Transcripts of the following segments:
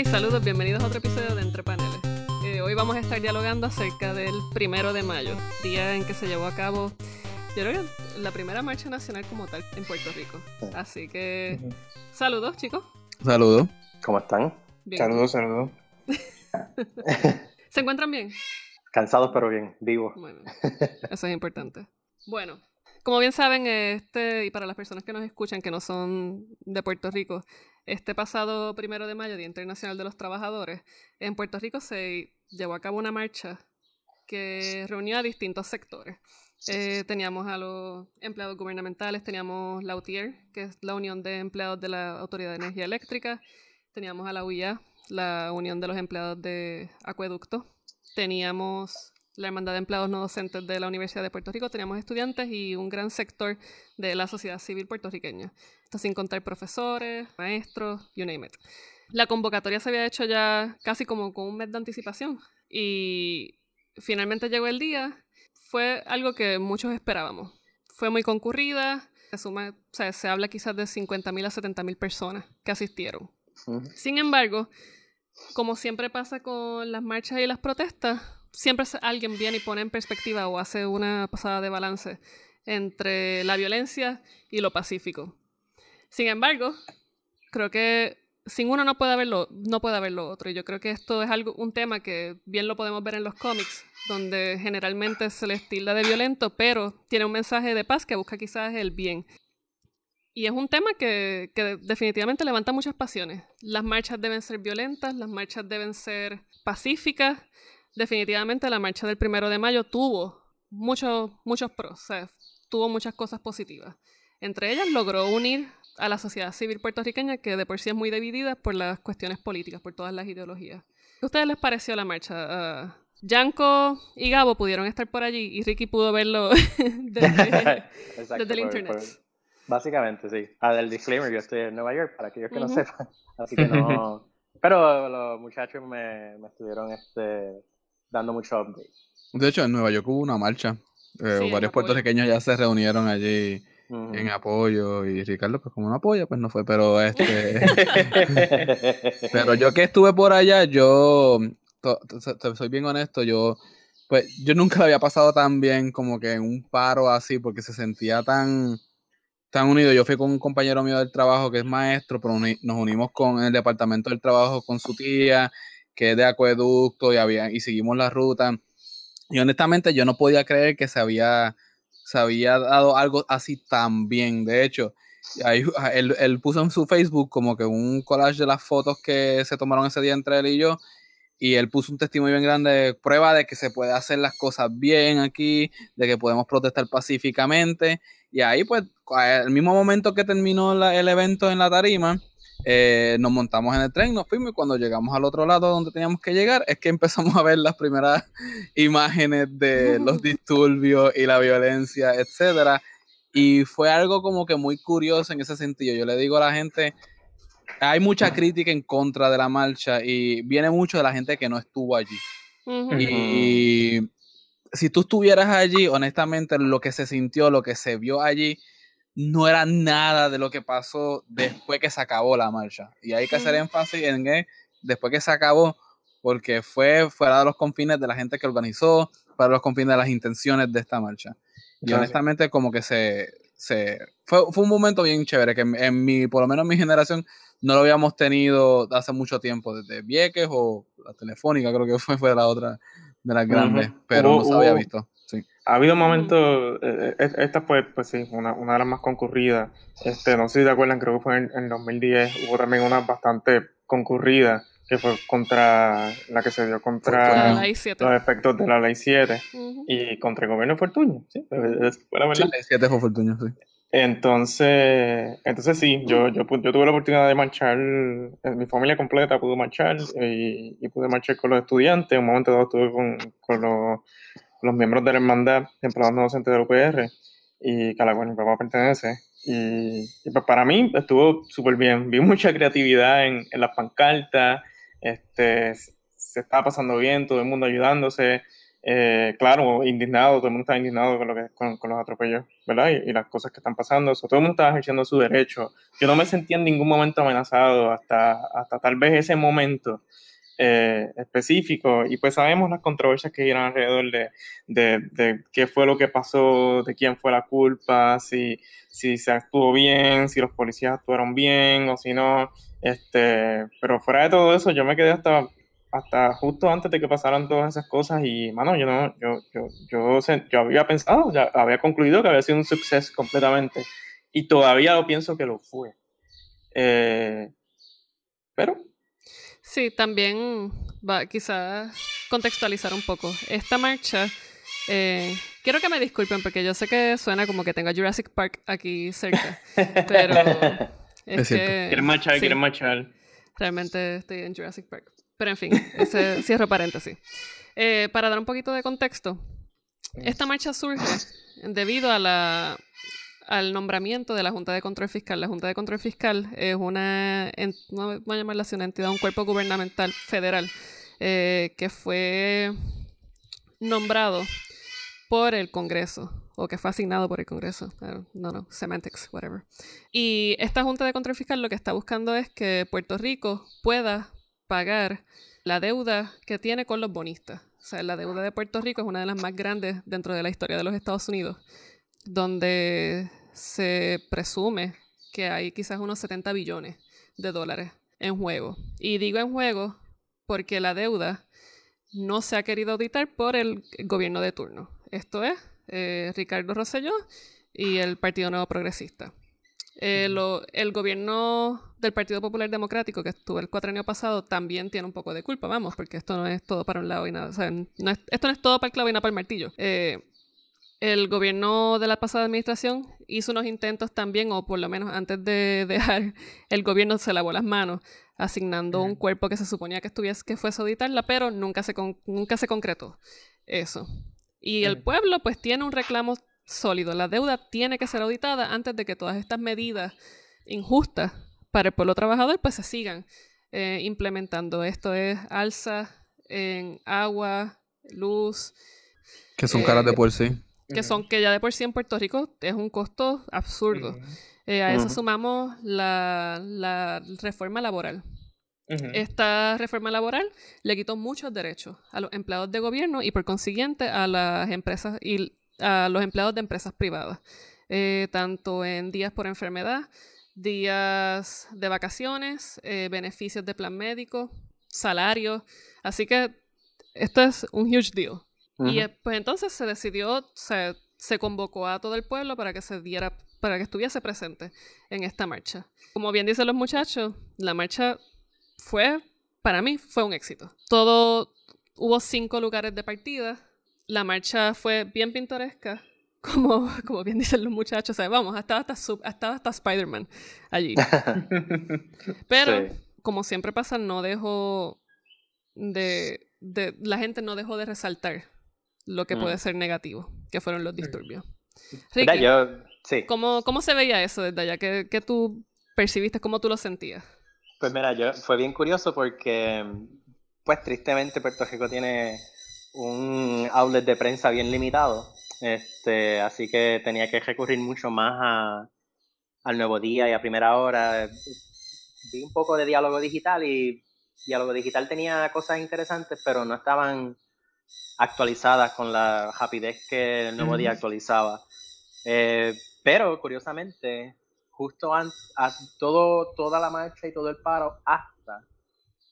Hey, saludos, bienvenidos a otro episodio de Entre Paneles. Eh, hoy vamos a estar dialogando acerca del primero de mayo, día en que se llevó a cabo, yo creo que la primera marcha nacional como tal en Puerto Rico. Así que, saludos, chicos. Saludos. ¿Cómo están? Bien. Saludos, saludos. ¿Se encuentran bien? Cansados pero bien, vivos. Bueno, eso es importante. Bueno, como bien saben, este, y para las personas que nos escuchan que no son de Puerto Rico, este pasado primero de mayo, Día Internacional de los Trabajadores, en Puerto Rico se llevó a cabo una marcha que reunía a distintos sectores. Eh, teníamos a los empleados gubernamentales, teníamos la UTIER, que es la Unión de Empleados de la Autoridad de Energía Eléctrica, teníamos a la UIA, la Unión de los Empleados de Acueducto, teníamos la Hermandad de Empleados No Docentes de la Universidad de Puerto Rico, teníamos estudiantes y un gran sector de la sociedad civil puertorriqueña. Esto sin contar profesores, maestros, you name it. La convocatoria se había hecho ya casi como con un mes de anticipación y finalmente llegó el día. Fue algo que muchos esperábamos. Fue muy concurrida, se, suma, o sea, se habla quizás de 50.000 a 70.000 personas que asistieron. Sin embargo, como siempre pasa con las marchas y las protestas, siempre alguien viene y pone en perspectiva o hace una pasada de balance entre la violencia y lo pacífico. Sin embargo, creo que sin uno no puede haber lo, no puede haber lo otro. Y yo creo que esto es algo, un tema que bien lo podemos ver en los cómics, donde generalmente se les tilda de violento, pero tiene un mensaje de paz que busca quizás el bien. Y es un tema que, que definitivamente levanta muchas pasiones. Las marchas deben ser violentas, las marchas deben ser pacíficas. Definitivamente la marcha del primero de mayo tuvo muchos, muchos pros, o sea, tuvo muchas cosas positivas. Entre ellas logró unir a la sociedad civil puertorriqueña, que de por sí es muy dividida por las cuestiones políticas, por todas las ideologías. ¿Qué a ustedes les pareció la marcha? Ah, Yanko y Gabo pudieron estar por allí y Ricky pudo verlo desde, Exacto, desde el por- internet. por- básicamente, sí. Ah, del disclaimer, yo estoy en Nueva York, para aquellos que no Ujú. sepan. Así que no... Pero los muchachos me, me estuvieron este, dando mucho update. De hecho, en Nueva York hubo una marcha. Eh, Sí, varios puertorriqueños ya se reunieron allí en apoyo y Ricardo, pues como no apoya, pues no fue, pero este... pero yo que estuve por allá, yo, soy bien honesto, yo, pues yo nunca lo había pasado tan bien como que en un paro así, porque se sentía tan, tan unido. Yo fui con un compañero mío del trabajo que es maestro, pero uni- nos unimos con el departamento del trabajo con su tía, que es de acueducto, y, había, y seguimos la ruta. Y honestamente yo no podía creer que se había, se había dado algo así tan bien. De hecho, ahí, él, él puso en su Facebook como que un collage de las fotos que se tomaron ese día entre él y yo. Y él puso un testimonio bien grande, prueba de que se puede hacer las cosas bien aquí, de que podemos protestar pacíficamente. Y ahí, pues, al mismo momento que terminó el evento en la tarima, eh, nos montamos en el tren, nos fuimos y cuando llegamos al otro lado donde teníamos que llegar, es que empezamos a ver las primeras imágenes de los disturbios y la violencia, etcétera. Y fue algo como que muy curioso en ese sentido. Yo le digo a la gente, hay mucha crítica en contra de la marcha y viene mucho de la gente que no estuvo allí. Y si tú estuvieras allí, honestamente, lo que se sintió, lo que se vio allí, no era nada de lo que pasó después que se acabó la marcha. Y hay que hacer énfasis en que después que se acabó, porque fue fuera de los confines de la gente que organizó, fuera de los confines de las intenciones de esta marcha. Y Claro. honestamente, como que se. se fue, fue un momento bien chévere, que en, en mi, por lo menos en mi generación, no lo habíamos tenido hace mucho tiempo, desde Vieques o la Telefónica, creo que fue, fue la otra de las grandes, Ujú. pero Hubo- no se había visto. Ha habido momentos, eh, eh, esta fue, pues sí, una, una de las más concurridas. Este, no sé si te acuerdan, creo que fue en, en 2010. Hubo también una bastante concurrida que fue contra la que se dio La contra Ujú. ley 7. los efectos de la ley 7 Ujú. y contra el gobierno de Fortuño. Sí, fue la Sí, verdad. el 7 fue Fortuño, sí. Entonces, entonces sí, yo, yo, yo tuve la oportunidad de marchar, eh, mi familia completa pudo marchar y, y pude marchar con los estudiantes. Un momento dado estuve con, con los, los miembros de la hermandad empleados no docentes del UPR y que a la cual mi papá pertenece. Y, y pues para mí estuvo súper bien. Vi mucha creatividad en, en las pancartas, este, se estaba pasando bien, todo el mundo ayudándose. eh, claro, indignado, todo el mundo está indignado con, lo que, con, los atropellos, ¿verdad? Y, las cosas que están pasando, todo el mundo está ejerciendo su derecho. Yo no me sentía en ningún momento amenazado hasta, hasta tal vez ese momento eh, específico. Y pues sabemos las controversias que giran alrededor de, de, de, qué fue lo que pasó, de quién fue la culpa, si, si se actuó bien, si los policías actuaron bien o si no. Este, pero fuera de todo eso, yo me quedé hasta hasta justo antes de que pasaran todas esas cosas y, mano, yo no, yo, yo, yo, yo había pensado, ya había concluido que había sido un suceso completamente y todavía lo pienso que lo fue. Eh, pero... Sí, también va quizás contextualizar un poco. Esta marcha, eh, quiero que me disculpen porque yo sé que suena como que tengo Jurassic Park aquí cerca, pero... Es, que, quieren marchar, quieren marchar. Realmente estoy en Jurassic Park. Pero en fin, ese cierro paréntesis. Eh, para dar un poquito de contexto, esta marcha surge debido a la, al nombramiento de la Junta de Control Fiscal. La Junta de Control Fiscal es una, no voy a llamarla así, una entidad, un cuerpo gubernamental federal eh, que fue nombrado por el Congreso o que fue asignado por el Congreso. No, no, semantics, whatever. Y esta Junta de Control Fiscal lo que está buscando es que Puerto Rico pueda pagar la deuda que tiene con los bonistas. O sea, la deuda de Puerto Rico es una de las más grandes dentro de la historia de los Estados Unidos, donde se presume que hay quizás unos 70 billones de dólares en juego. Y digo en juego porque la deuda no se ha querido auditar por el gobierno de turno. Esto es eh, Ricardo Rosselló y el Partido Nuevo Progresista. Eh, el gobierno del Partido Popular Democrático, que estuvo el cuatro años pasado, también tiene un poco de culpa, vamos, porque esto no es todo para un lado y nada. O sea, no es, esto no es todo para el clavo y nada para el martillo. Eh, el gobierno de la pasada administración hizo unos intentos también, o por lo menos antes de dejar, el gobierno se lavó las manos asignando un cuerpo que se suponía que estuviese que fuese a auditarla, pero nunca se, nunca se concretó eso. Y el pueblo pues tiene un reclamo sólido. La deuda tiene que ser auditada antes de que todas estas medidas injustas para el pueblo trabajador pues se sigan eh, implementando. Esto es alza en agua, luz. Que son caras de eh, por sí. Que son que ya de por sí en Puerto Rico es un costo absurdo. Eh, a eso sumamos la, la, reforma laboral. Esta reforma laboral le quitó muchos derechos a los empleados de gobierno y por consiguiente a las empresas y a los empleados de empresas privadas, eh, tanto en días por enfermedad, días de vacaciones, eh, beneficios de plan médico, salarios. Así que esto es un huge deal. Y eh, pues entonces se decidió, se, se convocó a todo el pueblo para que se diera, para que estuviese presente en esta marcha. Como bien dicen los muchachos, la marcha fue, para mí, fue un éxito. Todo, hubo cinco lugares de partida, la marcha fue bien pintoresca, como, como bien dicen los muchachos, vamos, hasta hasta, hasta, hasta Spider-Man allí. Pero, como siempre pasa, no dejó de, de, la gente no dejó de resaltar lo que puede mm. ser negativo, que fueron los disturbios. Ricky, yo, sí. ¿cómo, ¿cómo, se veía eso desde allá? ¿Qué, ¿Qué, tú percibiste? ¿Cómo tú lo sentías? Pues mira, yo fue bien curioso porque, pues tristemente Puerto Rico tiene un outlet de prensa bien limitado, este, así que tenía que recurrir mucho más a, al nuevo día y a primera hora. Vi un poco de diálogo digital y diálogo digital tenía cosas interesantes, pero no estaban actualizadas con la rapidez que el nuevo día actualizaba. Eh, pero curiosamente, justo a, todo, toda la marcha y todo el paro, hasta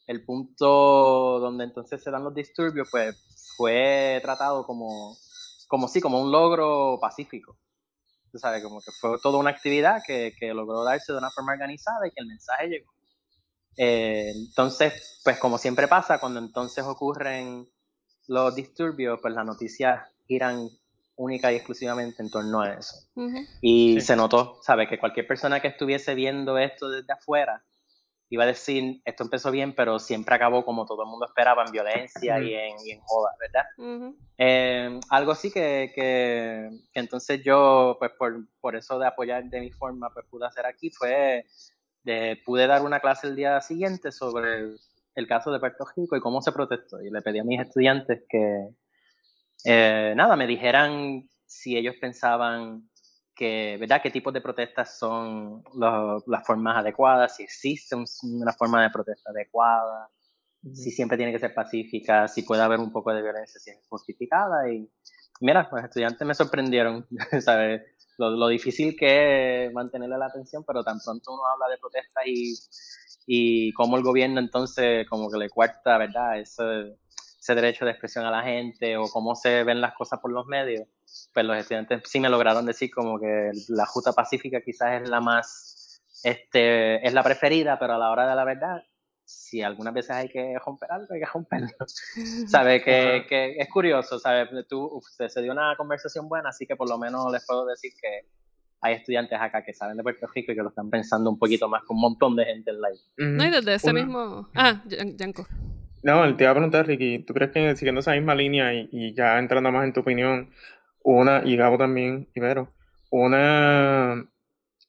el punto donde entonces se dan los disturbios, pues fue tratado como, como sí, como un logro pacífico. Tú sabes, como que fue toda una actividad que, que logró darse de una forma organizada y que el mensaje llegó. Eh, entonces, pues como siempre pasa, cuando entonces ocurren los disturbios, pues las noticias giran única y exclusivamente en torno a eso. Y se notó, ¿sabes? Que cualquier persona que estuviese viendo esto desde afuera, iba a decir, esto empezó bien, pero siempre acabó como todo el mundo esperaba, en violencia y, en, y en joda, ¿verdad? Eh, algo así que, que, que, entonces yo, pues por, por, eso de apoyar de mi forma, pues pude hacer aquí, fue, de, pude dar una clase el día siguiente sobre el, caso de Puerto Rico y cómo se protestó. Y le pedí a mis estudiantes que, eh, nada, me dijeran si ellos pensaban que, ¿verdad? ¿Qué tipos de protestas son las formas adecuadas? Si existe una forma de protesta adecuada, si siempre tiene que ser pacífica, si puede haber un poco de violencia, si es justificada. Y mira, los estudiantes me sorprendieron, ¿sabes? Lo, difícil que es mantenerle la atención, pero tan pronto uno habla de protestas y, y cómo el gobierno entonces como que le cuarta, ¿verdad? Ese, ese derecho de expresión a la gente o cómo se ven las cosas por los medios pues los estudiantes sí me lograron decir como que la Junta Pacífica quizás es la más, este, es la preferida, pero a la hora de la verdad, si algunas veces hay que romper algo, hay que romperlo. ¿Sabe? Que, que, es curioso, ¿sabe? Tú, se dio una conversación buena, así que por lo menos les puedo decir que hay estudiantes acá que saben de Puerto Rico y que lo están pensando un poquito más con un montón de gente en live. No, y desde ese mismo... Ah, Yanko. No, te iba a preguntar, Ricky, ¿tú crees que siguiendo esa misma línea y, y ya entrando más en tu opinión, una, y Gabo también, Ibero, una,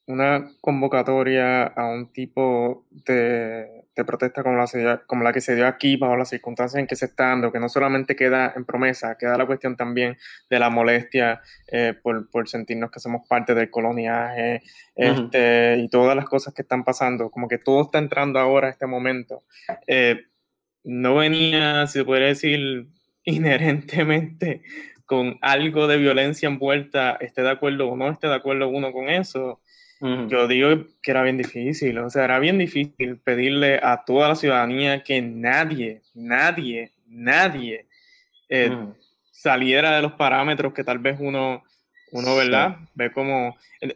una convocatoria a un tipo de, protesta como la, como la que se dio aquí bajo las circunstancias en que se está dando, que no solamente queda en promesa, queda la cuestión también de la molestia eh, por, sentirnos que somos parte del coloniaje este, y todas las cosas que están pasando, como que todo está entrando ahora a este momento. Eh, no venía, si se podría decir, inherentemente con algo de violencia envuelta, esté de acuerdo o no esté de acuerdo uno con eso, yo digo que era bien difícil. O sea, era bien difícil pedirle a toda la ciudadanía que nadie, nadie, nadie eh, saliera de los parámetros que tal vez uno, uno ¿verdad? Ve como... Eh,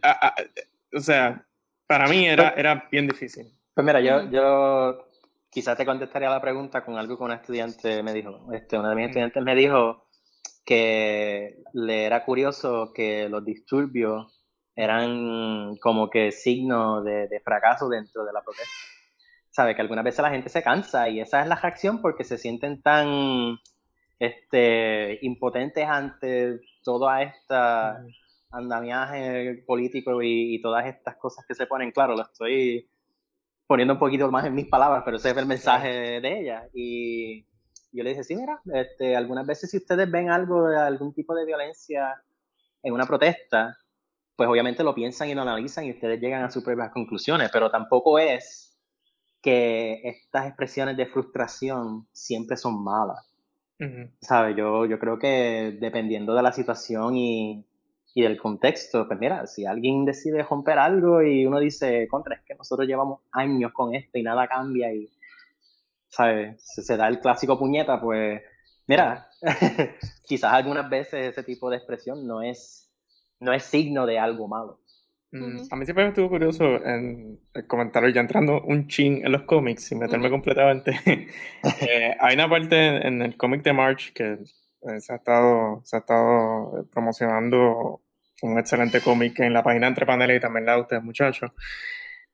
o sea, para mí era, era bien difícil. Pues mira, yo, yo quizás te contestaría la pregunta con algo que un estudiante me dijo. Este, uno de mis estudiantes me dijo que le era curioso que los disturbios eran como que signo de, fracaso dentro de la protesta. Sabe que algunas veces la gente se cansa y esa es la reacción porque se sienten tan este, impotentes ante toda esta andamiaje político y, y, todas estas cosas que se ponen. Claro, lo estoy poniendo un poquito más en mis palabras, pero ese es el mensaje de ella. Y yo le dije, sí, mira, este, algunas veces si ustedes ven algo de algún tipo de violencia en una protesta, pues obviamente lo piensan y lo analizan y ustedes llegan a sus propias conclusiones, pero tampoco es que estas expresiones de frustración siempre son malas. ¿Sabes? Yo, yo creo que dependiendo de la situación y, y, del contexto, pues mira, si alguien decide romper algo y uno dice, contra, es que nosotros llevamos años con esto y nada cambia y ¿sabes? Se, da el clásico puñeta, pues, mira, quizás algunas veces ese tipo de expresión no es, no es signo de algo malo. Mm, a mí siempre me estuvo curioso en el comentario, ya entrando un chin en los cómics, sin meterme completamente. Eh, hay una parte en el cómic de March que eh, se, ha estado, se ha estado promocionando un excelente cómic en la página entre paneles y también la de ustedes, muchachos.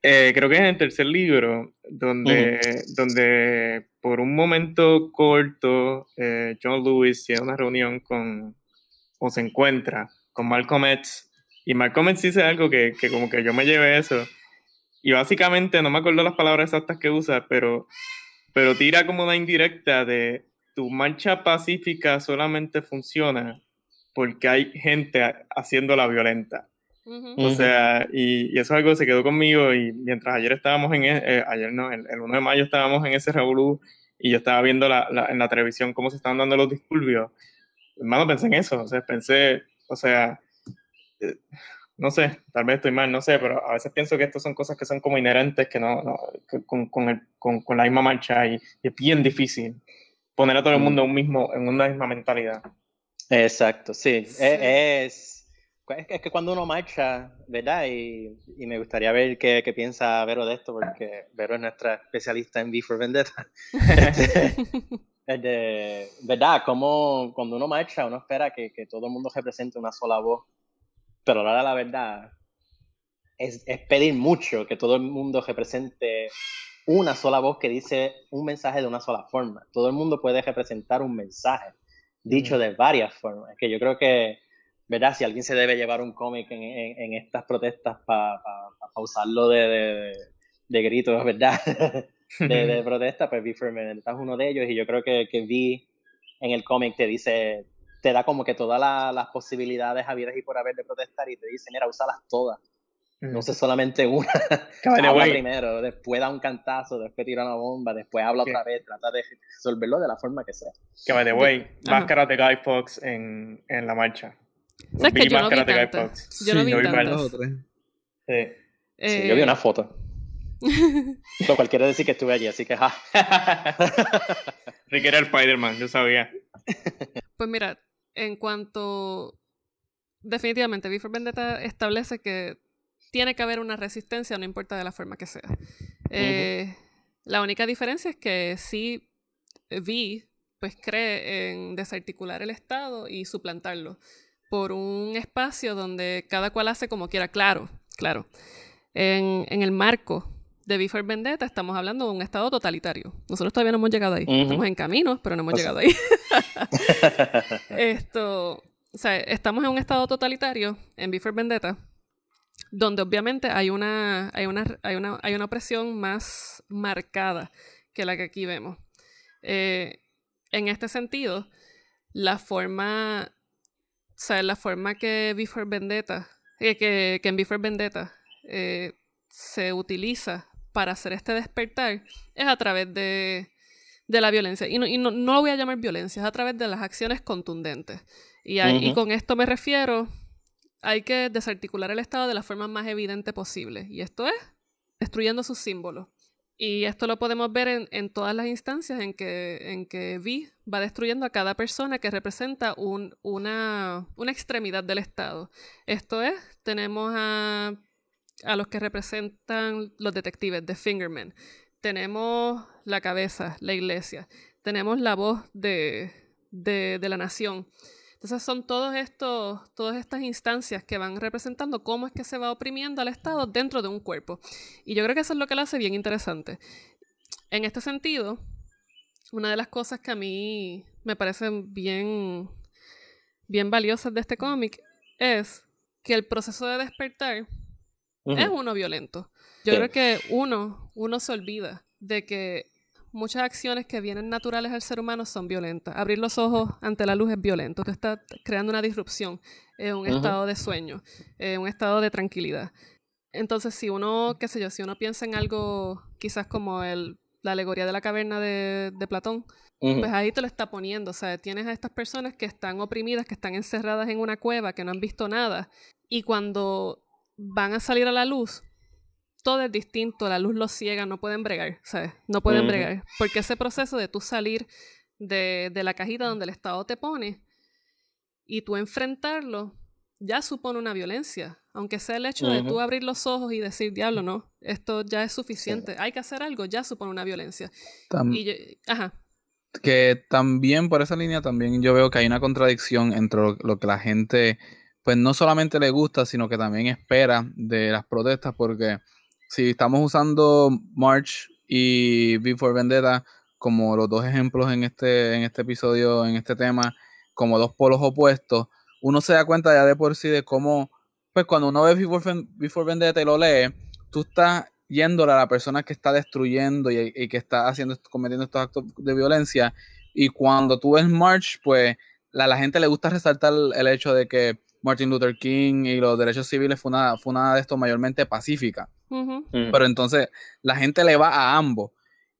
Eh, creo que es en el tercer libro, donde, donde por un momento corto eh, John Lewis tiene una reunión con, o se encuentra con Malcolm X, y Malcolm X dice algo que, que como que yo me llevé eso, y básicamente, no me acuerdo las palabras exactas que usa, pero, pero tira como una indirecta de tu marcha pacífica solamente funciona porque hay gente haciéndola violenta. O sea, y, eso es algo que se quedó conmigo y mientras ayer estábamos en, e, eh, ayer no, el, 1 de mayo estábamos en ese revolú y yo estaba viendo la, en la televisión cómo se estaban dando los disturbios, hermano, pensé en eso, o sea, pensé, o sea, eh, no sé, tal vez estoy mal, no sé, pero a veces pienso que estas son cosas que son como inherentes, que no, no con, con, el, con, con, la misma marcha y, es bien difícil poner a todo el mundo en, un mismo, en una misma mentalidad. Exacto, sí. E, es es que cuando uno marcha, ¿verdad? Y, y me gustaría ver qué, qué, piensa Vero de esto, porque Vero es nuestra especialista en V for Vendetta. Este, ¿Verdad? Como cuando uno marcha, uno espera que, que, todo el mundo represente una sola voz, pero ahora la verdad es, es pedir mucho que todo el mundo represente una sola voz que dice un mensaje de una sola forma. Todo el mundo puede representar un mensaje dicho de varias formas. Que yo creo que ¿verdad? Si alguien se debe llevar un cómic en, en, estas protestas para pa, usarlo de, de, de, gritos, ¿verdad? de, de, protesta, pues V for es uno de ellos y yo creo que, que V en el cómic te dice, te da como que todas las posibilidades habidas y por haber de protestar y te dice, mira, úsalas todas. No sé solamente una. habla primero, después da un cantazo, después tira una bomba, después habla otra vez, trata de resolverlo de la forma que sea. Que by the way, máscara de Guy Fox en, en la marcha. ¿Sabes que yo no vi tantas? Yo no vi tantas. Sí. sí. yo vi una foto. Lo cual quiere decir que estuve allí, así que ja. Rick era el Spider-Man, yo sabía. Pues mira, en cuanto. Definitivamente, Before Vendetta establece que tiene que haber una resistencia, no importa de la forma que sea. Eh, la única diferencia es que sí Vi pues cree en desarticular el Estado y suplantarlo por un espacio donde cada cual hace como quiera. Claro, claro. En, en el marco de Before Vendetta estamos hablando de un estado totalitario. Nosotros todavía no hemos llegado ahí. Estamos en camino, pero no hemos llegado ahí. Esto, o sea, estamos en un estado totalitario en Before Vendetta, donde obviamente hay una, hay una, hay una, hay una opresión más marcada que la que aquí vemos. Eh, en este sentido, la forma, o sea, la forma que Before Vendetta, eh, que, que, en Before Vendetta eh, se utiliza para hacer este despertar es a través de, la violencia. Y, no, no, lo voy a llamar violencia, es a través de las acciones contundentes. Y, y con esto me refiero, hay que desarticular el Estado de la forma más evidente posible. Y esto es destruyendo sus símbolos. Y esto lo podemos ver en, en, todas las instancias en que, en que Vi va destruyendo a cada persona que representa un, una, una, extremidad del Estado. Esto es, tenemos a a los que representan los detectives de Fingerman. Tenemos la cabeza, la iglesia. Tenemos la voz de, de, la nación. Entonces son todos estos, todas estas instancias que van representando cómo es que se va oprimiendo al Estado dentro de un cuerpo. Y yo creo que eso es lo que lo hace bien interesante. En este sentido, una de las cosas que a mí me parecen bien, bien valiosas de este cómic es que el proceso de despertar es uno violento. Yo creo que uno, uno se olvida de que muchas acciones que vienen naturales al ser humano son violentas. Abrir los ojos ante la luz es violento. Tú estás creando una disrupción en un estado de sueño, en un estado de tranquilidad. Entonces, si uno, qué sé yo, si uno piensa en algo quizás como el, la alegoría de la caverna de, de Platón, pues ahí te lo está poniendo. O sea, tienes a estas personas que están oprimidas, que están encerradas en una cueva, que no han visto nada. Y cuando van a salir a la luz, todo es distinto, la luz los ciega, no pueden bregar, ¿sabes? No pueden bregar. Porque ese proceso de tú salir de, la cajita donde el Estado te pone y tú enfrentarlo, ya supone una violencia. Aunque sea el hecho de tú abrir los ojos y decir, diablo, no, esto ya es suficiente, hay que hacer algo, ya supone una violencia. ajá. Que también, por esa línea, también yo veo que hay una contradicción entre lo que la gente pues no solamente le gusta, sino que también espera de las protestas, porque si estamos usando March y Before Vendetta como los dos ejemplos en este, en este episodio, en este tema, como dos polos opuestos, uno se da cuenta ya de por sí de cómo, pues cuando uno ve Before, Vendetta y lo lee, tú estás yéndole a la persona que está destruyendo y, que está haciendo, cometiendo estos actos de violencia, y cuando tú ves March, pues a la gente le gusta resaltar el hecho de que Martin Luther King y los derechos civiles fue una, fue una de estos mayormente pacífica. Mm. Pero entonces la gente le va a ambos.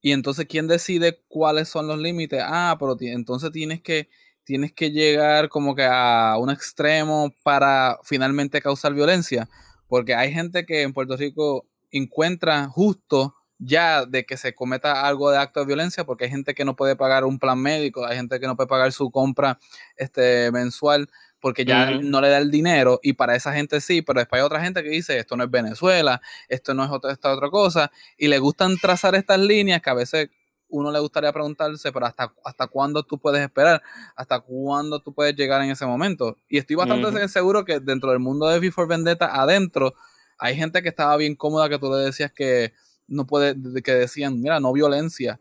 Y entonces, ¿quién decide cuáles son los límites? Ah, pero entonces tienes que, tienes que llegar como que a un extremo para finalmente causar violencia. Porque hay gente que en Puerto Rico encuentra justo ya de que se cometa algo de acto de violencia, porque hay gente que no puede pagar un plan médico, hay gente que no puede pagar su compra este, mensual porque ya no le da el dinero y para esa gente sí, pero después hay otra gente que dice esto no es Venezuela, esto no es otra, esta otra cosa y le gustan trazar estas líneas que a veces uno le gustaría preguntarse, pero hasta, hasta cuándo tú puedes esperar, hasta cuándo tú puedes llegar en ese momento. Y estoy bastante seguro que dentro del mundo de Before Vendetta, adentro, hay gente que estaba bien cómoda que tú le decías que no puede, que decían, mira, no violencia,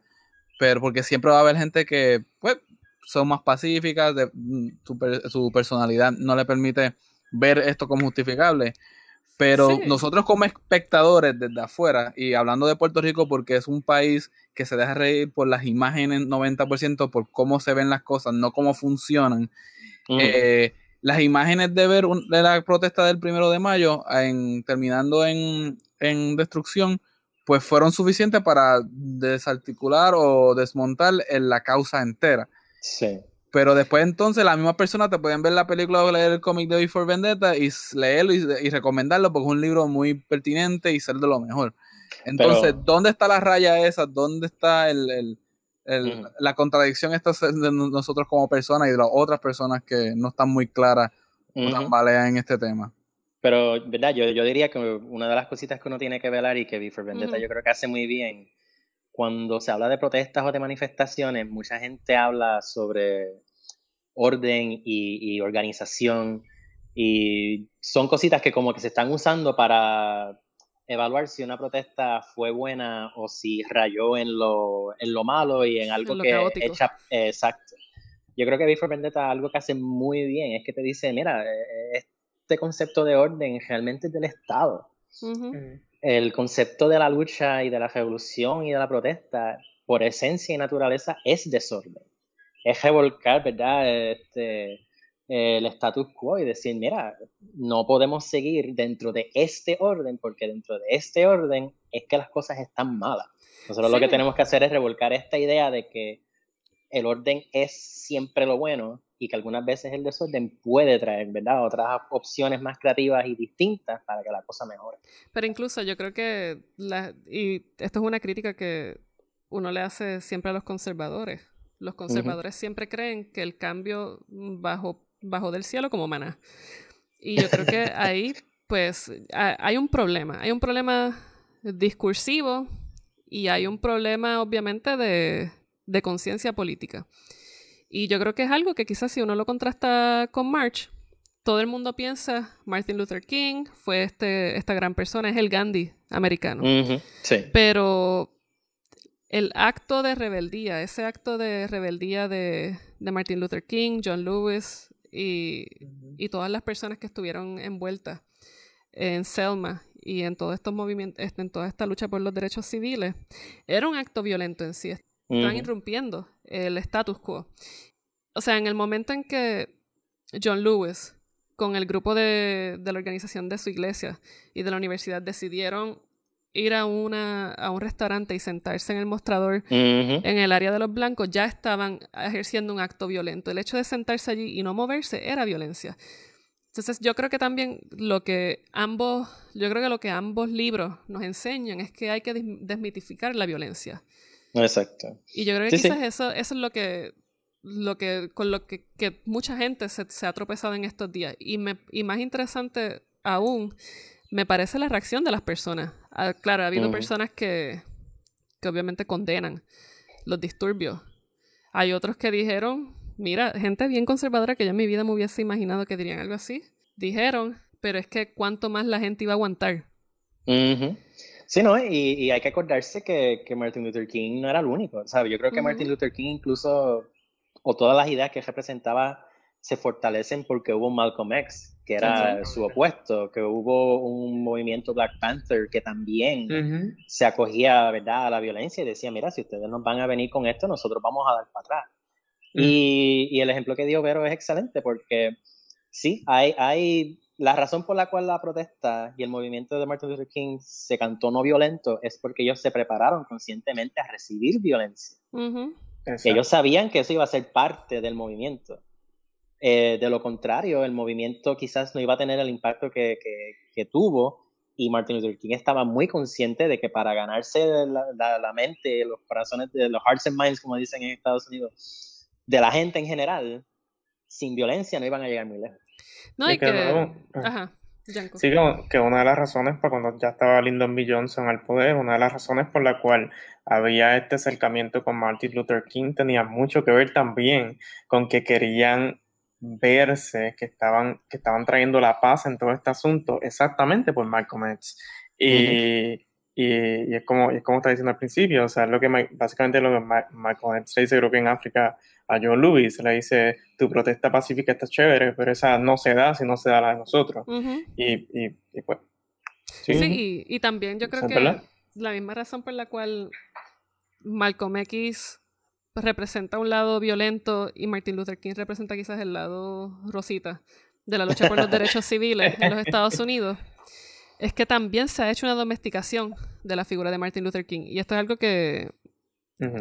pero porque siempre va a haber gente que, pues, son más pacíficas, de, mm, su, personalidad no le permite ver esto como justificable. Pero nosotros como espectadores desde afuera, y hablando de Puerto Rico porque es un país que se deja reír por las imágenes 90%, por cómo se ven las cosas, no cómo funcionan, eh, las imágenes de ver de la protesta del primero de mayo en, terminando en, en destrucción, pues fueron suficientes para desarticular o desmontar la causa entera. Sí. Pero después entonces las mismas personas te pueden ver la película o leer el cómic de Before Vendetta y leerlo y, recomendarlo porque es un libro muy pertinente y ser de lo mejor. Entonces, ¿dónde está la raya esa? ¿Dónde está el, la contradicción esta de nosotros como personas y de las otras personas que no están muy claras o tambalean en este tema? Pero, ¿verdad? Yo, yo diría que una de las cositas que uno tiene que velar y que Before Vendetta yo creo que hace muy bien, cuando se habla de protestas o de manifestaciones, mucha gente habla sobre orden y, organización. Y son cositas que como que se están usando para evaluar si una protesta fue buena o si rayó en lo, en lo malo y en algo que echa... exacto. Yo creo que Before Vendetta algo que hace muy bien es que te dice, mira, e, e, este concepto de orden realmente es del Estado. Mm. El concepto de la lucha y de la revolución y de la protesta, por esencia y naturaleza, es desorden es revolcar, ¿verdad? Este, el status quo y decir, mira, no podemos seguir dentro de este orden porque dentro de este orden es que las cosas están malas. Nosotros lo que tenemos que hacer es revolcar esta idea de que el orden es siempre lo bueno y que algunas veces el desorden puede traer, ¿verdad? Otras opciones más creativas y distintas para que la cosa mejore. Pero incluso yo creo que, la, y esto es una crítica que uno le hace siempre a los conservadores, los conservadores siempre creen que el cambio bajo, bajo del cielo como maná. Y yo creo que ahí, pues, hay un problema. Hay un problema discursivo y hay un problema, obviamente, de, de conciencia política. Y yo creo que es algo que quizás si uno lo contrasta con March, todo el mundo piensa Martin Luther King fue este, esta gran persona, es el Gandhi americano. sí. Pero el acto de rebeldía, ese acto de rebeldía de, Martin Luther King, John Lewis y, todas las personas que estuvieron envueltas en Selma y en todos estos movimientos, este, en toda esta lucha por los derechos civiles, era un acto violento en sí. Estaban irrumpiendo el status quo. O sea, en el momento en que John Lewis, con el grupo de, de la organización de su iglesia y de la universidad, decidieron ir a, una, a un restaurante y sentarse en el mostrador en el área de los blancos, ya estaban ejerciendo un acto violento. El hecho de sentarse allí y no moverse era violencia. Entonces yo creo que también lo que ambos, yo creo que lo que ambos libros nos enseñan es que hay que desmitificar la violencia. Exacto. Y yo creo que quizás Eso, eso es lo que, lo que, con lo que, que mucha gente se, se, ha tropezado en estos días. Y, me, y más interesante aún me parece la reacción de las personas. Ah, claro, ha habido personas que, que obviamente condenan los disturbios. Hay otros que dijeron, mira, gente bien conservadora que yo en mi vida me hubiese imaginado que dirían algo así. Dijeron, pero es que cuánto más la gente iba a aguantar. Sí, ¿no? Y, y, hay que acordarse que, que, Martin Luther King no era el único, ¿sabes? Yo creo que Martin Luther King incluso, o todas las ideas que representaba, se fortalecen porque hubo Malcolm X, que era su opuesto, que hubo un movimiento Black Panther que también se acogía ¿verdad? a la violencia y decía, mira, si ustedes nos van a venir con esto, nosotros vamos a dar para atrás. y, y, el ejemplo que dio Vero es excelente porque sí, hay, hay la razón por la cual la protesta y el movimiento de Martin Luther King se cantó no violento es porque ellos se prepararon conscientemente a recibir violencia. Ellos sabían que eso iba a ser parte del movimiento. Eh, de lo contrario, el movimiento quizás no iba a tener el impacto que, que, tuvo y Martin Luther King estaba muy consciente de que para ganarse la, la, mente, los corazones, de los hearts and minds, como dicen en Estados Unidos, de la gente en general, sin violencia no iban a llegar muy lejos. No, hay que... Eh, ajá. Sí, que, una de las razones para cuando ya estaba Lyndon B. Johnson al poder, una de las razones por la cual había este acercamiento con Martin Luther King tenía mucho que ver también con que querían verse que estaban, que estaban trayendo la paz en todo este asunto exactamente por Malcolm X. Y, y, es, como, es como está diciendo al principio, o sea, lo que básicamente lo que Malcolm X le dice, creo que en África, a John Lewis, le dice, tu protesta pacífica está chévere, pero esa no se da si no se da la de nosotros. y, y, pues... Sí, y, también yo creo que la misma razón por la cual Malcolm X representa un lado violento y Martin Luther King representa quizás el lado rosita de la lucha por los derechos civiles en los Estados Unidos, es que también se ha hecho una domesticación de la figura de Martin Luther King. Y esto es algo que,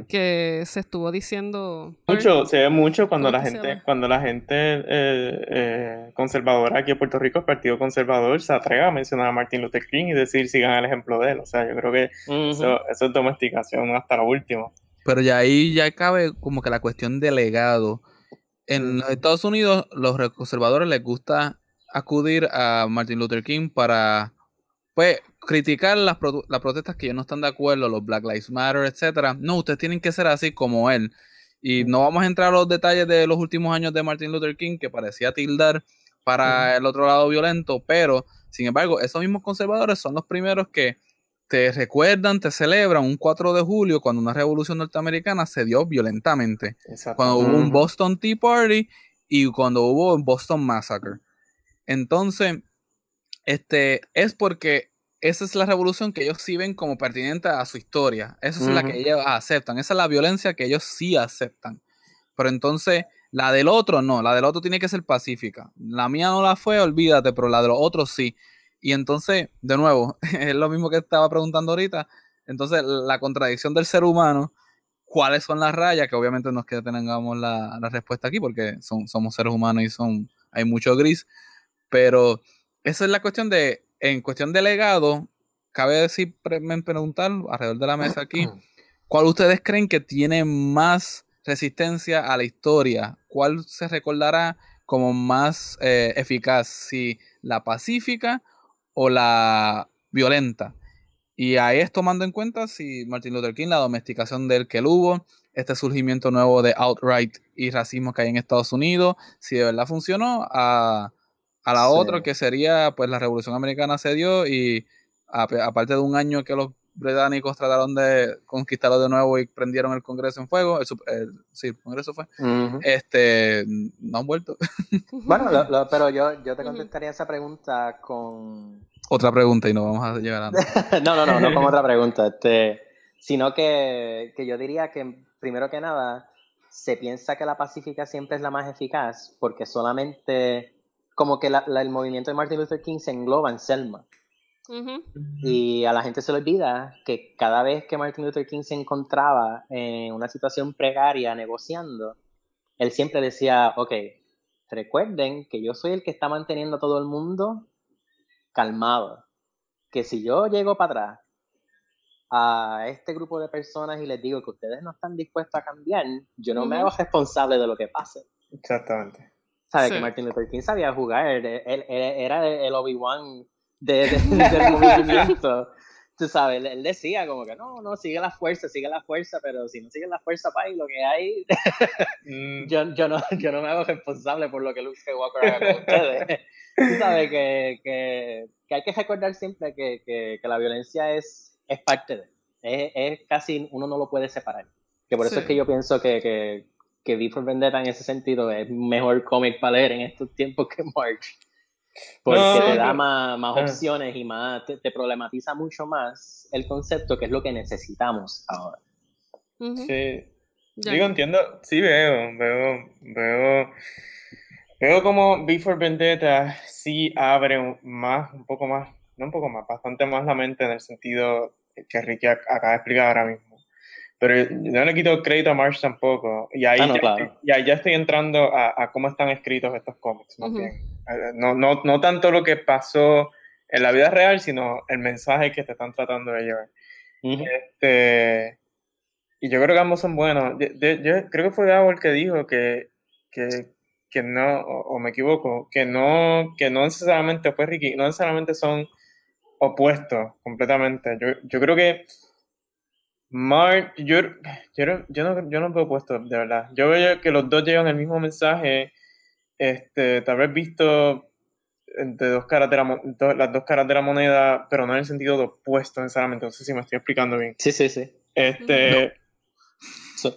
que se estuvo diciendo. Mucho, se ve mucho cuando la gente, cuando la gente eh, eh, conservadora aquí en Puerto Rico, el Partido Conservador, se atreve a mencionar a Martin Luther King y decir sigan el ejemplo de él. O sea, yo creo que eso, eso, es domesticación hasta lo último. Pero ya ahí ya cabe como que la cuestión de legado. En los Estados Unidos, los conservadores les gusta acudir a Martin Luther King para pues criticar las, las protestas que ellos no están de acuerdo, los Black Lives Matter, etcétera. No, ustedes tienen que ser así como él. Y no vamos a entrar a los detalles de los últimos años de Martin Luther King, que parecía tildar para el otro lado violento, pero sin embargo, esos mismos conservadores son los primeros que te recuerdan, te celebran un 4 de julio cuando una revolución norteamericana se dio violentamente. Cuando hubo un Boston Tea Party y cuando hubo un Boston Massacre. Entonces, este, es porque esa es la revolución que ellos sí ven como pertinente a su historia. Esa es la que ellos aceptan. Esa es la violencia que ellos sí aceptan. Pero entonces, la del otro no. La del otro tiene que ser pacífica. La mía no la fue, olvídate, pero la de los otros sí. Y entonces, de nuevo, es lo mismo que estaba preguntando ahorita. Entonces, la contradicción del ser humano, ¿cuáles son las rayas? Que obviamente no es que tengamos la, la respuesta aquí, porque son, somos seres humanos y son, hay mucho gris. Pero esa es la cuestión de, en cuestión de legado, cabe decir, preguntar alrededor de la mesa aquí, ¿cuál ustedes creen que tiene más resistencia a la historia? ¿Cuál se recordará como más eh, eficaz? ¿Si la pacífica o la violenta? Y ahí es tomando en cuenta si Martin Luther King, la domesticación del que hubo, este surgimiento nuevo de outright y racismo que hay en Estados Unidos, si de verdad funcionó, a a la otra que sería, pues la Revolución Americana se dio y aparte de un año que los británicos trataron de conquistarlo de nuevo y prendieron el Congreso en fuego, el, sí, el Congreso fue, este, no han vuelto. bueno, pero yo, yo te contestaría esa pregunta con... Otra pregunta y no vamos a llegar a... no, no, no, no con otra pregunta, este, sino que, que yo diría que primero que nada se piensa que la pacífica siempre es la más eficaz porque solamente como que el movimiento de Martin Luther King se engloba en Selma. Y a la gente se le olvida que cada vez que Martin Luther King se encontraba en una situación precaria negociando, él siempre decía, ok, recuerden que yo soy el que está manteniendo a todo el mundo calmado. Que si yo llego para atrás a este grupo de personas y les digo que ustedes no están dispuestos a cambiar, yo no me hago responsable de lo que pase. Exactamente. ¿Sabes? Que Martin Luther King sabía jugar, él, era el Obi-Wan de, del movimiento. Tú sabes, él, decía como que no, no, sigue la fuerza, sigue la fuerza, pero si no sigue la fuerza, pa, lo que hay, mm. yo, yo, no, yo no me hago responsable por lo que Luke Skywalker haga con ustedes. Tú sabes que, que, que, hay que recordar siempre que, que, que la violencia es, es parte de, es, es, casi, uno no lo puede separar. Que por eso es que yo pienso que, que, que V for Vendetta en ese sentido es mejor cómic para leer en estos tiempos que March. Porque te da más, más, opciones y más te, problematiza mucho más el concepto, que es lo que necesitamos ahora. Sí. Digo, entiendo, sí veo, veo, veo, veo como V for Vendetta sí abre más, un poco más, no un poco más, bastante más la mente en el sentido que Ricky acaba de explicar ahora mismo pero no le quito crédito a Marsh tampoco. Y ahí, ah, ya, ya, estoy entrando a, cómo están escritos estos cómics, más bien. Eh, no, no, no tanto lo que pasó en la vida real, sino el mensaje que te están tratando de llevar. este, y yo creo que ambos son buenos. Yo, creo que fue Gabo el que dijo que, que, que no, o, me equivoco, que no, que no necesariamente fue Ricky, no necesariamente son opuestos completamente. Yo, yo creo que Mark, yo, yo, no, yo no veo puesto, de verdad. Yo veo que los dos llevan el mismo mensaje, este, tal vez visto entre dos caras de la, las dos caras de la moneda, pero no en el sentido de opuesto necesariamente. No sé si me estoy explicando bien. Sí, sí, sí. Este,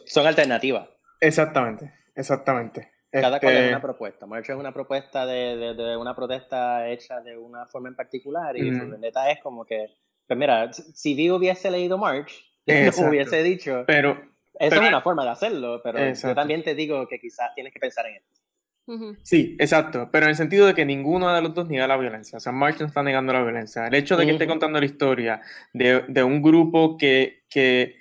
son, alternativas. Exactamente, exactamente. Cada cual es una propuesta. March es una propuesta de, de, una protesta hecha de una forma en particular y su vendetta es como que, pues mira, si Vivo hubiese leído March, hubiese dicho. Pero Eso Pero- es una forma de hacerlo, pero yo también te digo que quizás tienes que pensar en esto. Ujú. Sí, exacto, pero en el sentido de que ninguno de los dos niega la violencia. O sea, March no está negando la violencia. El hecho de que esté contando la historia de, de un grupo que, que,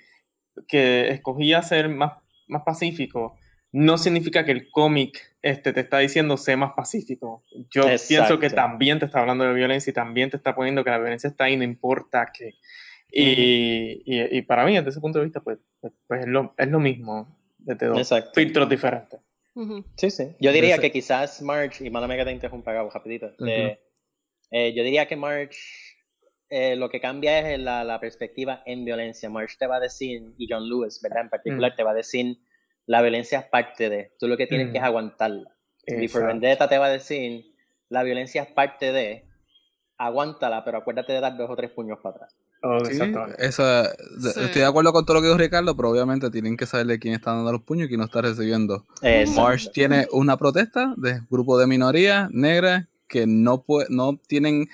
que escogía ser más, más pacífico no significa que el cómic este, te está diciendo sé más pacífico. Yo pienso que también te está hablando de violencia y también te está poniendo que la violencia está ahí, no importa qué. Y, y, y para mí, desde ese punto de vista, pues, pues, pues es, lo, es lo mismo desde dos Exacto. filtros diferentes. Sí, sí. Yo diría que quizás March, y mándame que te interrumpa, Gabo, rapidito. este, eh, yo diría que March, eh, lo que cambia es la, la perspectiva en violencia. March te va a decir, y John Lewis, ¿verdad? En particular, Mm. te va a decir, la violencia es parte de, tú lo que tienes Mm. que es aguantarla. Y por. Vendetta te va a decir, la violencia es parte de, aguántala, pero acuérdate de dar dos o tres puños para atrás. Oh, Sí, exactamente. esa- de- Sí. estoy de acuerdo con todo lo que dijo Ricardo, pero obviamente tienen que saber de quién está dando los puños y quién no está recibiendo. Exacto. March tiene una protesta de grupo de minorías negras que no, no tienen,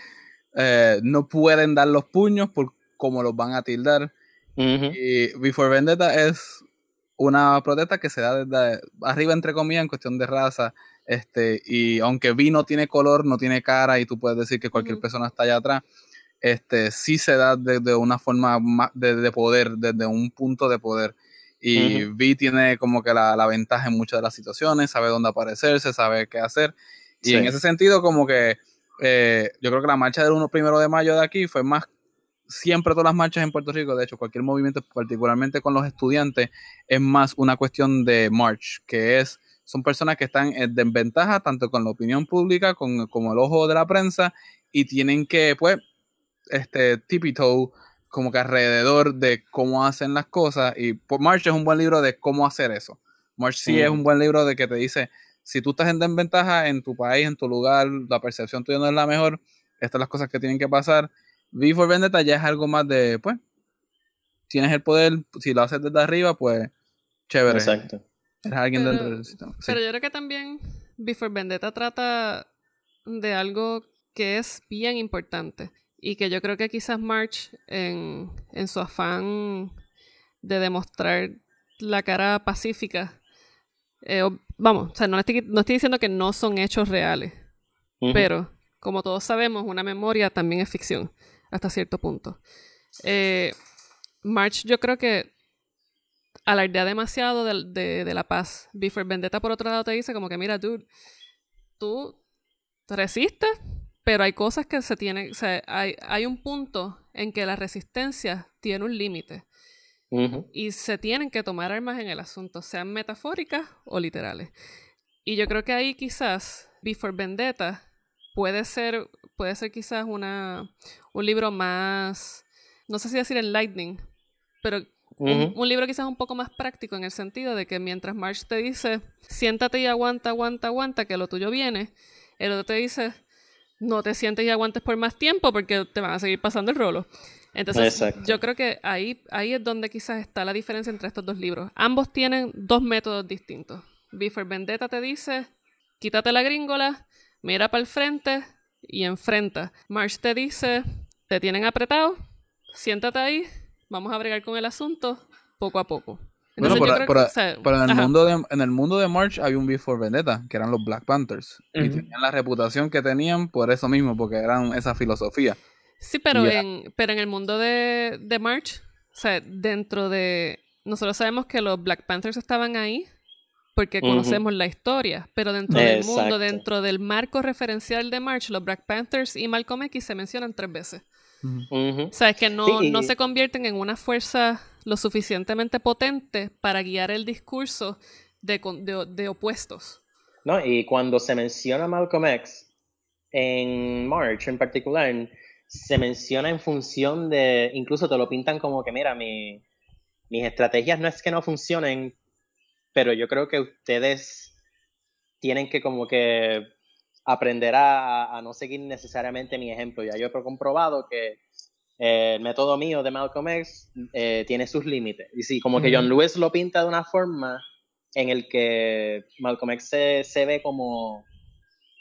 eh, no pueden dar los puños por cómo los van a tildar. Y Before Vendetta es una protesta que se da desde arriba, entre comillas, en cuestión de raza. Este, y aunque V no tiene color, no tiene cara, y tú puedes decir que cualquier persona está allá atrás, este, sí se da desde una forma ma- de, de poder, desde un punto de poder. Y Ujú. V tiene como que la, la ventaja en muchas de las situaciones, sabe dónde aparecerse, sabe qué hacer. Y Sí. en ese sentido, como que eh, yo creo que la marcha del 1 primero de mayo de aquí fue más siempre todas las marchas en Puerto Rico, de hecho, cualquier movimiento, particularmente con los estudiantes, es más una cuestión de march, que es, son personas que están en desventaja tanto con la opinión pública con, como el ojo de la prensa y tienen que, pues, este, tiptoe como que alrededor de cómo hacen las cosas y pues, March es un buen libro de cómo hacer eso. March sí es Ujú. un buen libro de que te dice, si tú estás en desventaja en tu país, en tu lugar, la percepción tuya no es la mejor, estas son las cosas que tienen que pasar. V for Vendetta ya es algo más de, pues, tienes el poder, si lo haces desde arriba, pues, chévere. Exacto. Eres alguien Pero- dentro del sistema. Sí. Pero yo creo que también Before Vendetta trata de algo que es bien importante y que yo creo que quizás March en, en su afán de demostrar la cara pacífica, eh, vamos, o sea, no estoy, no estoy diciendo que no son hechos reales, pero como todos sabemos, una memoria también es ficción hasta cierto punto. Eh, March yo creo que alardea demasiado de, de- de la paz. Before Vendetta, por otro lado, te dice como que, mira, dude, tú resistes, pero hay cosas que se tienen, o sea, hay, hay un punto en que la resistencia tiene un límite. Y se tienen que tomar armas en el asunto, sean metafóricas o literales. Y yo creo que ahí quizás Before Vendetta puede ser, puede ser quizás una, un libro más, no sé si decir enlightening, pero un libro quizás un poco más práctico en el sentido de que mientras March te dice, siéntate y aguanta, aguanta, aguanta, que lo tuyo viene, el otro te dice, no te sientes y aguantes por más tiempo porque te van a seguir pasando el rolo. Entonces, Exacto. yo creo que ahí, ahí es donde quizás está la diferencia entre estos dos libros. Ambos tienen dos métodos distintos. Before Vendetta te dice, quítate la gringola, mira para el frente y enfrenta. March te dice, te tienen apretado, siéntate ahí, vamos a bregar con el asunto poco a poco. Bueno, Entonces, creo por- que, o sea, Pero en el, mundo de, en el mundo de March había un Before Vendetta, que eran los Black Panthers. Y tenían la reputación que tenían por eso mismo, porque eran esa filosofía. Sí, pero, en, pero en el mundo de, de March, o sea, dentro de... Nosotros sabemos que los Black Panthers estaban ahí porque conocemos la historia, pero dentro del mundo, dentro del marco referencial de March, los Black Panthers y Malcolm X se mencionan tres veces. Ujú. O sea, es que no, Sí, no se convierten en una fuerza lo suficientemente potente para guiar el discurso de, de- de opuestos. No, y cuando se menciona Malcolm X, en March en particular, se menciona en función de, incluso te lo pintan como que, mira, mi, mis estrategias no es que no funcionen, pero yo creo que ustedes tienen que como que aprender a, a no seguir necesariamente mi ejemplo. Ya yo he comprobado que el método mío de Malcolm X eh, tiene sus límites. Y sí, como que. John Lewis lo pinta de una forma en el que Malcolm X se, se ve como,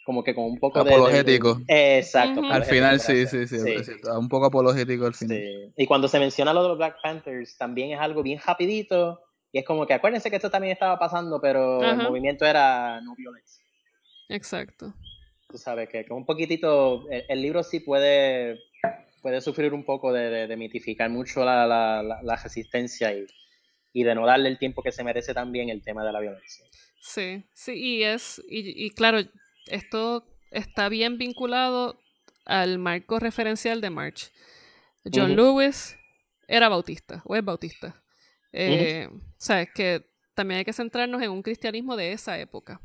como que con un poco de- de... Apologético. de- exacto. Al apologético, final, sí, sí, sí, Un poco apologético al final. Sí. Y cuando se menciona lo de los Black Panthers, también es algo bien rapidito Y es como que acuérdense que esto también estaba pasando, pero el movimiento era no violencia. Exacto. Tú sabes que, que un poquitito, el, el libro sí puede, puede sufrir un poco de, de- de mitificar mucho la, la- la- la resistencia y, y de no darle el tiempo que se merece también el tema de la violencia. Sí, sí, y es, y, y claro, esto está bien vinculado al marco referencial de March. John. Lewis era bautista, o es bautista. Eh, Sabes que también hay que centrarnos en un cristianismo de esa época.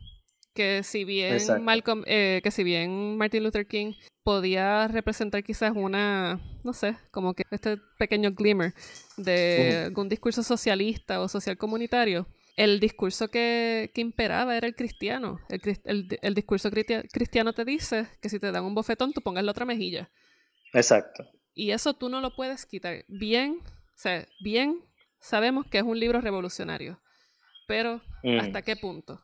Que si bien. Malcolm, eh, que si bien Martin Luther King podía representar quizás una, no sé, como que este pequeño glimmer de algún discurso socialista o social comunitario, el discurso que, que imperaba era el cristiano. El, el- el discurso cristiano te dice que si te dan un bofetón, tú pongas la otra mejilla. Exacto. Y eso tú no lo puedes quitar. Bien, o sea, bien sabemos que es un libro revolucionario, pero Mm. ¿hasta qué punto?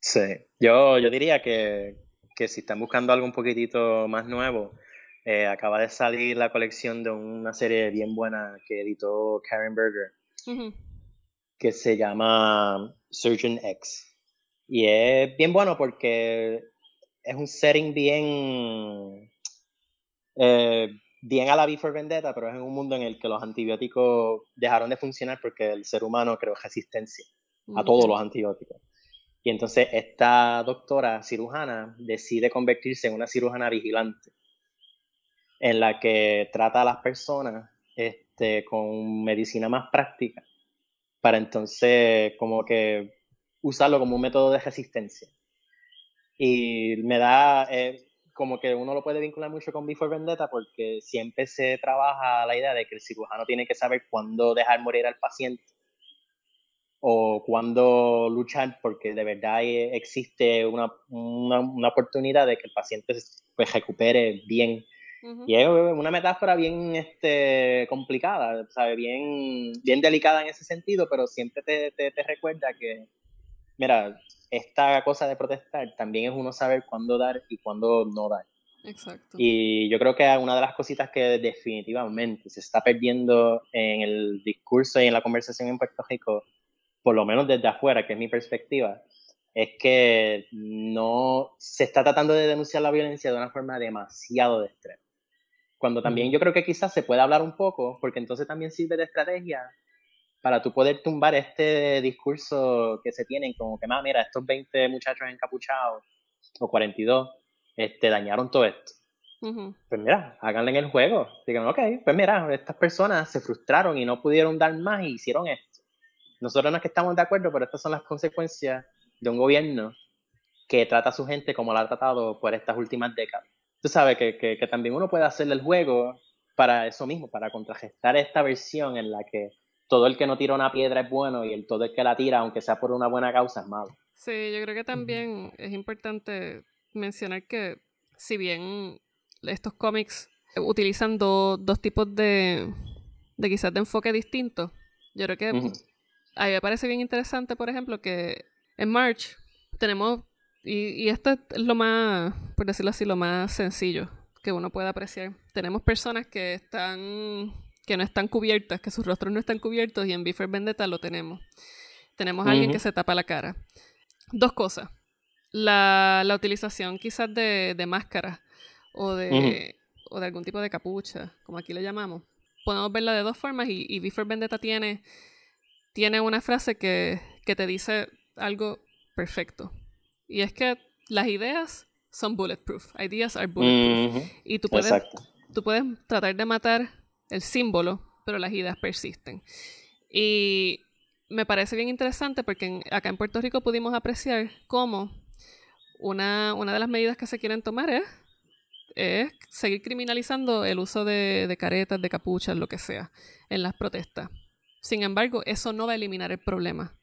Sí, yo, yo diría que, que si están buscando algo un poquitito más nuevo, eh, acaba de salir la colección de una serie bien buena que editó Karen Berger, que se llama Surgeon X. Y es bien bueno porque es un setting bien, eh, bien a la V for Vendetta, pero es en un mundo en el que los antibióticos dejaron de funcionar porque el ser humano creó resistencia a ujú. todos los antibióticos. Y entonces esta doctora cirujana decide convertirse en una cirujana vigilante, en la que trata a las personas este, con medicina más práctica, para entonces como que usarlo como un método de resistencia. Y me da, eh, como que uno lo puede vincular mucho con Before Vendetta porque siempre se trabaja la idea de que el cirujano tiene que saber cuándo dejar morir al paciente o cuándo luchar porque de verdad eh, existe una, una, una oportunidad de que el paciente pues recupere bien. Ujú. Y es una metáfora bien este, complicada, ¿sabe? Bien, bien delicada en ese sentido, pero siempre te, te, te recuerda que, mira, esta cosa de protestar también es uno saber cuándo dar y cuándo no dar. Exacto. Y yo creo que una de las cositas que definitivamente se está perdiendo en el discurso y en la conversación en Puerto Rico, por lo menos desde afuera, que es mi perspectiva, es que no se está tratando de denunciar la violencia de una forma demasiado de extrema. Cuando también yo creo que quizás se puede hablar un poco, porque entonces también sirve de estrategia para tú poder tumbar este discurso que se tienen, como que, más mira, estos 20 muchachos encapuchados, o 42, este, dañaron todo esto. Pues mira, háganle en el juego. Digan, ok, pues mira, estas personas se frustraron y no pudieron dar más y hicieron esto. Nosotros no es que estamos de acuerdo, pero estas son las consecuencias de un gobierno que trata a su gente como la ha tratado por estas últimas décadas. Tú sabes que, que, que también uno puede hacerle el juego para eso mismo, para contrarrestar esta versión en la que todo el que no tira una piedra es bueno y el todo el que la tira, aunque sea por una buena causa, es malo. Sí, yo creo que también es importante mencionar que si bien estos cómics utilizan do- dos tipos de, de quizás de enfoque distintos, yo creo que. A mí me parece bien interesante, por ejemplo, que en March tenemos, y, y esto es lo más, por decirlo así, lo más sencillo que uno puede apreciar. Tenemos personas que están, que no están cubiertas, que sus rostros no están cubiertos, y en Before Vendetta lo tenemos. Tenemos a alguien que se tapa la cara. Dos cosas. La, la utilización quizás de, de máscaras o de, o de algún tipo de capucha, como aquí le llamamos. Podemos verla de dos formas y, y Before Vendetta tiene, tiene una frase que, que te dice algo perfecto. Y es que las ideas son bulletproof. Ideas are bulletproof. Y tú puedes, Exacto. tú puedes tratar de matar el símbolo, pero las ideas persisten. Y me parece bien interesante porque en- acá en Puerto Rico pudimos apreciar cómo una, una de las medidas que se quieren tomar es, es seguir criminalizando el uso de, de caretas, de capuchas, lo que sea, en las protestas. Sin embargo, eso no va a eliminar el problema,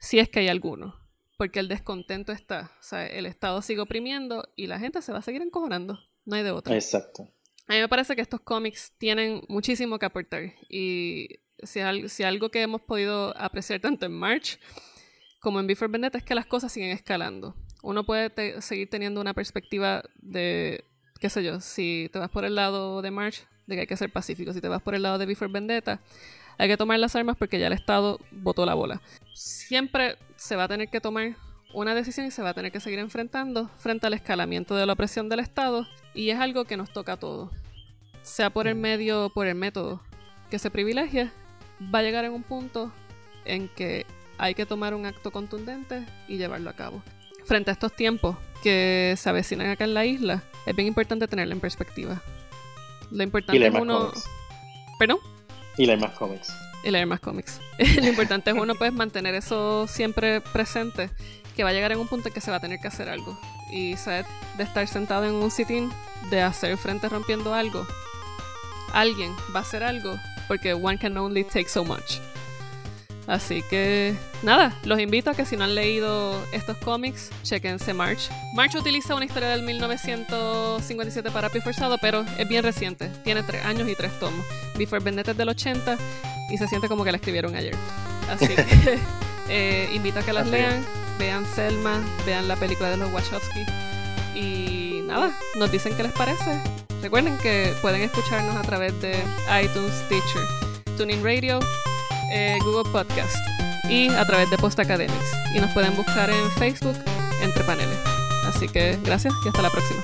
si es que hay alguno, porque el descontento está. O sea, el Estado sigue oprimiendo y la gente se va a seguir encojonando. No hay de otra. Exacto. A mí me parece que estos cómics tienen muchísimo que aportar. Y si, al- si algo que hemos podido apreciar tanto en March como en Before Vendetta es que las cosas siguen escalando. Uno puede te- seguir teniendo una perspectiva de, qué sé yo, si te vas por el lado de March, de que hay que ser pacífico. Si te vas por el lado de Before Vendetta, hay que tomar las armas porque ya el Estado votó la bola. Siempre se va a tener que tomar una decisión y se va a tener que seguir enfrentando frente al escalamiento de la opresión del Estado y es algo que nos toca a todos. Sea por el medio o por el método que se privilegie, va a llegar en un punto en que hay que tomar un acto contundente y llevarlo a cabo. Frente a estos tiempos que se avecinan acá en la isla, es bien importante tenerlo en perspectiva. Lo importante es uno... ¿Perdón? Y leer más cómics. Y leer más cómics. Lo importante es uno pues mantener eso siempre presente, que va a llegar en un punto en que se va a tener que hacer algo. Y saber de estar sentado en un sitting, de hacer frente rompiendo algo, alguien va a hacer algo, porque one can only take so much. Así que nada, los invito a que si no han leído estos cómics, chequense March. March utiliza una historia del 1957 para Pie Forzado, pero es bien reciente. Tiene tres años y tres tomos. Before Vendetta es del 80 y se siente como que la escribieron ayer. Así que eh, invito a que las lean, vean Selma, vean la película de los Wachowski y nada, nos dicen qué les parece. Recuerden que pueden escucharnos a través de iTunes, Teacher, Tuning Radio eh, Google Podcast y a través de Post Academics. Y nos pueden buscar en Facebook entre paneles. Así que gracias y hasta la próxima.